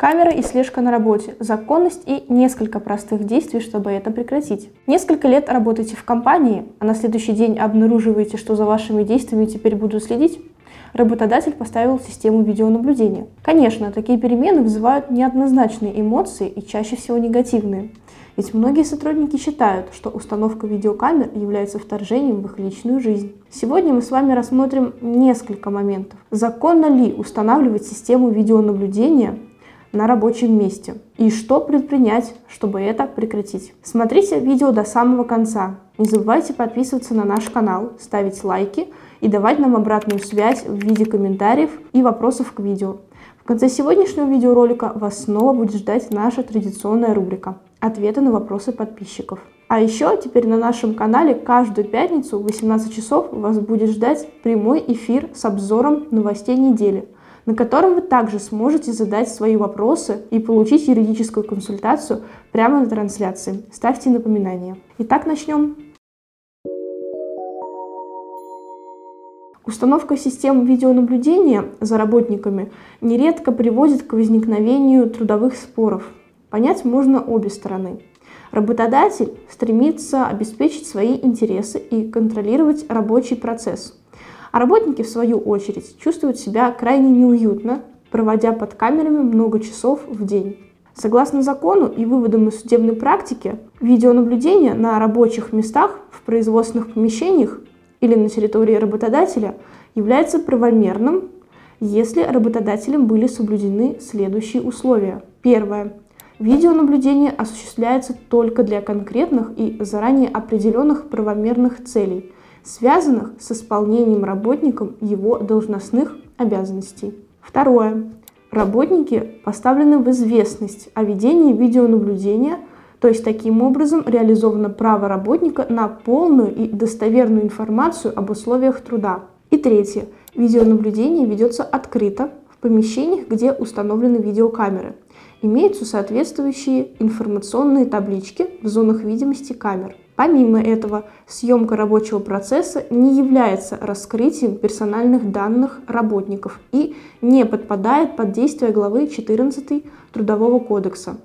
Камера и слежка на работе, законность и несколько простых действий, чтобы это прекратить. Несколько лет работаете в компании, а на следующий день обнаруживаете, что за вашими действиями теперь будут следить? Работодатель поставил систему видеонаблюдения. Конечно, такие перемены вызывают неоднозначные эмоции и чаще всего негативные. Ведь многие сотрудники считают, что установка видеокамер является вторжением в их личную жизнь. Сегодня мы с вами рассмотрим несколько моментов. Законно ли устанавливать систему видеонаблюдения на рабочем месте. И что предпринять, чтобы это прекратить. Смотрите видео до самого конца. Не забывайте подписываться на наш канал, ставить лайки и давать нам обратную связь в виде комментариев и вопросов к видео. В конце сегодняшнего видеоролика вас снова будет ждать наша традиционная рубрика «Ответы на вопросы подписчиков». А еще теперь на нашем канале каждую пятницу в 18 часов вас будет ждать прямой эфир с обзором новостей недели – на котором вы также сможете задать свои вопросы и получить юридическую консультацию прямо на трансляции. Ставьте напоминания. Итак, начнем. Установка систем видеонаблюдения за работниками нередко приводит к возникновению трудовых споров. Понять можно обе стороны. Работодатель стремится обеспечить свои интересы и контролировать рабочий процесс – а работники, в свою очередь, чувствуют себя крайне неуютно, проводя под камерами много часов в день. Согласно закону и выводам из судебной практики, видеонаблюдение на рабочих местах, в производственных помещениях или на территории работодателя является правомерным, если работодателем были соблюдены следующие условия. Первое. Видеонаблюдение осуществляется только для конкретных и заранее определенных правомерных целей – связанных с исполнением работником его должностных обязанностей. Второе. Работники поставлены в известность о ведении видеонаблюдения, то есть таким образом реализовано право работника на полную и достоверную информацию об условиях труда. И третье. Видеонаблюдение ведется открыто в помещениях, где установлены видеокамеры. Имеются соответствующие информационные таблички в зонах видимости камер. Помимо этого, съемка рабочего процесса не является раскрытием персональных данных работников и не подпадает под действие главы 14 Трудового кодекса,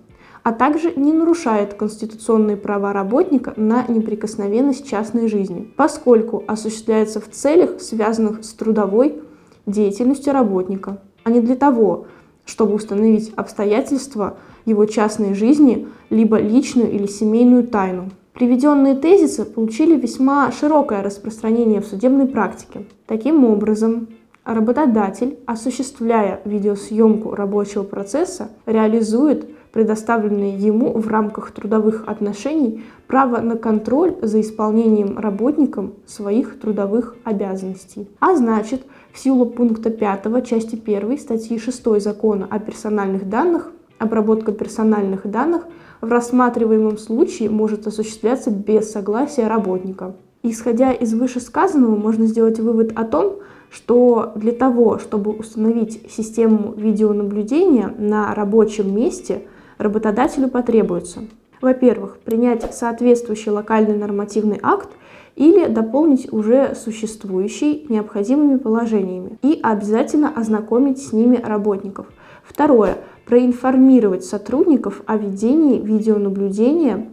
а также не нарушает конституционные права работника на неприкосновенность частной жизни, поскольку осуществляется в целях, связанных с трудовой деятельностью работника, а не для того, чтобы установить обстоятельства его частной жизни, либо личную или семейную тайну. Приведенные тезисы получили весьма широкое распространение в судебной практике. Таким образом, работодатель, осуществляя видеосъемку рабочего процесса, реализует предоставленное ему в рамках трудовых отношений право на контроль за исполнением работником своих трудовых обязанностей. А значит, в силу пункта 5 части 1 статьи 6 закона о персональных данных, обработка персональных данных – в рассматриваемом случае может осуществляться без согласия работника. Исходя из вышесказанного, можно сделать вывод о том, что для того, чтобы установить систему видеонаблюдения на рабочем месте, работодателю потребуется, во-первых, принять соответствующий локальный нормативный акт или дополнить уже существующий необходимыми положениями и обязательно ознакомить с ними работников. Второе проинформировать сотрудников о ведении видеонаблюдения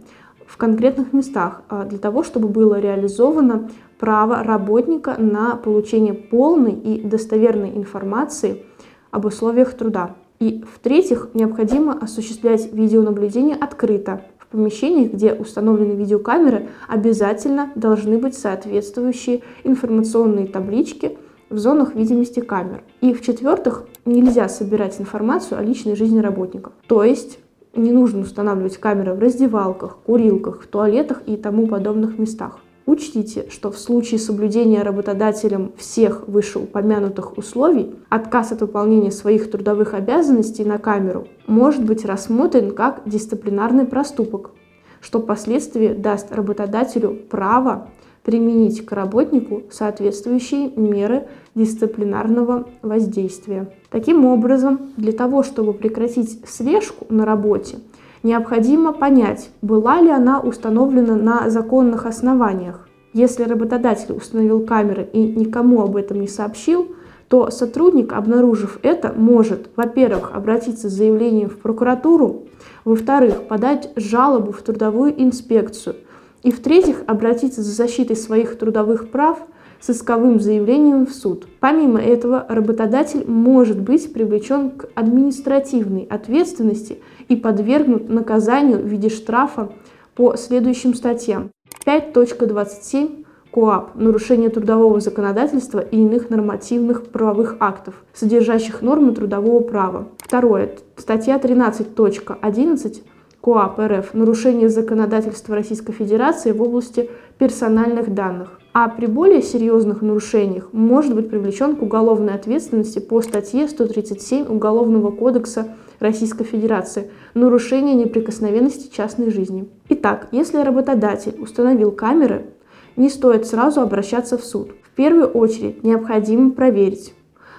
в конкретных местах а, для того, чтобы было реализовано право работника на получение полной и достоверной информации об условиях труда. И в-третьих, необходимо осуществлять видеонаблюдение открыто. В помещениях, где установлены видеокамеры, обязательно должны быть соответствующие информационные таблички в зонах видимости камер. И в-четвертых, нельзя собирать информацию о личной жизни работников. То есть не нужно устанавливать камеры в раздевалках, курилках, в туалетах и тому подобных местах. Учтите, что в случае соблюдения работодателем всех вышеупомянутых условий отказ от выполнения своих трудовых обязанностей на камеру может быть рассмотрен как дисциплинарный проступок, что впоследствии даст работодателю право применить к работнику соответствующие меры дисциплинарного воздействия. Таким образом, для того, чтобы прекратить слежку на работе, необходимо понять, была ли она установлена на законных основаниях. Если работодатель установил камеры и никому об этом не сообщил, то сотрудник, обнаружив это, может, во-первых, обратиться с заявлением в прокуратуру, во-вторых, подать жалобу в трудовую инспекцию, и в-третьих, обратиться за защитой своих трудовых прав с исковым заявлением в суд. Помимо этого, работодатель может быть привлечен к административной ответственности и подвергнут наказанию в виде штрафа по следующим статьям. 5.27 КОАП – нарушение трудового законодательства и иных нормативных правовых актов, содержащих нормы трудового права. Второе. Статья 13.11 КОАП РФ – нарушение законодательства Российской Федерации в области персональных данных. А при более серьезных нарушениях может быть привлечен к уголовной ответственности по статье 137 Уголовного кодекса Российской Федерации «Нарушение неприкосновенности частной жизни». Итак, если работодатель установил камеры, не стоит сразу обращаться в суд. В первую очередь необходимо проверить,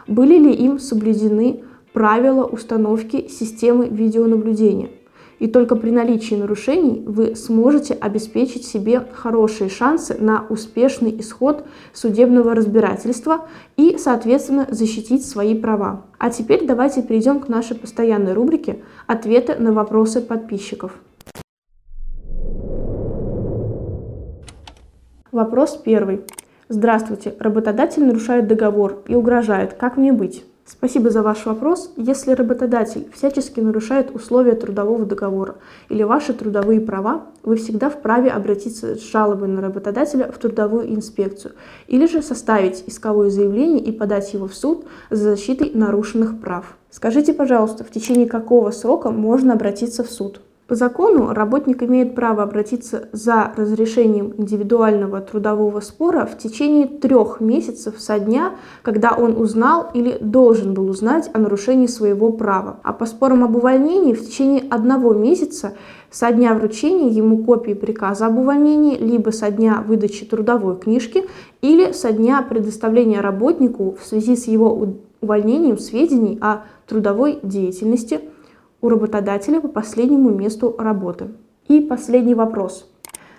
были ли им соблюдены правила установки системы видеонаблюдения. И только при наличии нарушений вы сможете обеспечить себе хорошие шансы на успешный исход судебного разбирательства и, соответственно, защитить свои права. А теперь давайте перейдем к нашей постоянной рубрике «Ответы на вопросы подписчиков». Вопрос первый. Здравствуйте. Работодатель нарушает договор и угрожает. Как мне быть? Спасибо за ваш вопрос. Если работодатель всячески нарушает условия трудового договора или ваши трудовые права, вы всегда вправе обратиться с жалобой на работодателя в трудовую инспекцию или же составить исковое заявление и подать его в суд за защитой нарушенных прав. Скажите, пожалуйста, в течение какого срока можно обратиться в суд? По закону работник имеет право обратиться за разрешением индивидуального трудового спора в течение трех месяцев со дня, когда он узнал или должен был узнать о нарушении своего права. А по спорам об увольнении в течение одного месяца со дня вручения ему копии приказа об увольнении, либо со дня выдачи трудовой книжки, или со дня предоставления работнику в связи с его увольнением сведений о трудовой деятельности – у работодателя по последнему месту работы. И последний вопрос.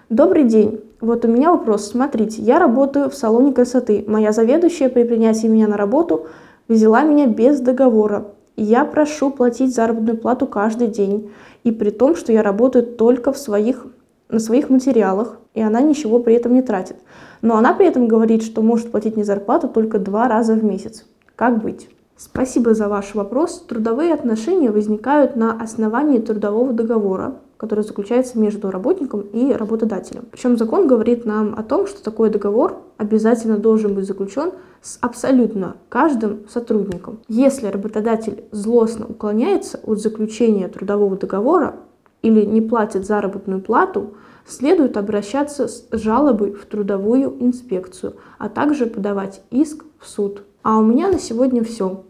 Добрый день. Вот у меня вопрос. Смотрите, я работаю в салоне красоты. Моя заведующая при принятии меня на работу взяла меня без договора. Я прошу платить заработную плату каждый день. И при том, что я работаю только в своих, на своих материалах, и она ничего при этом не тратит. Но она при этом говорит, что может платить мне зарплату только два раза в месяц. Как быть? Спасибо за ваш вопрос. Трудовые отношения возникают на основании трудового договора, который заключается между работником и работодателем. Причем закон говорит нам о том, что такой договор обязательно должен быть заключен с абсолютно каждым сотрудником. Если работодатель злостно уклоняется от заключения трудового договора или не платит заработную плату, следует обращаться с жалобой в трудовую инспекцию, а также подавать иск в суд. А у меня на сегодня все.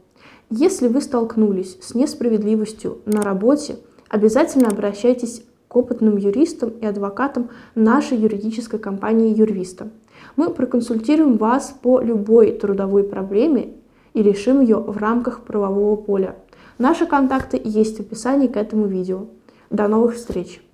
Если вы столкнулись с несправедливостью на работе, обязательно обращайтесь к опытным юристам и адвокатам нашей юридической компании Юрвиста. Мы проконсультируем вас по любой трудовой проблеме и решим ее в рамках правового поля. Наши контакты есть в описании к этому видео. До новых встреч!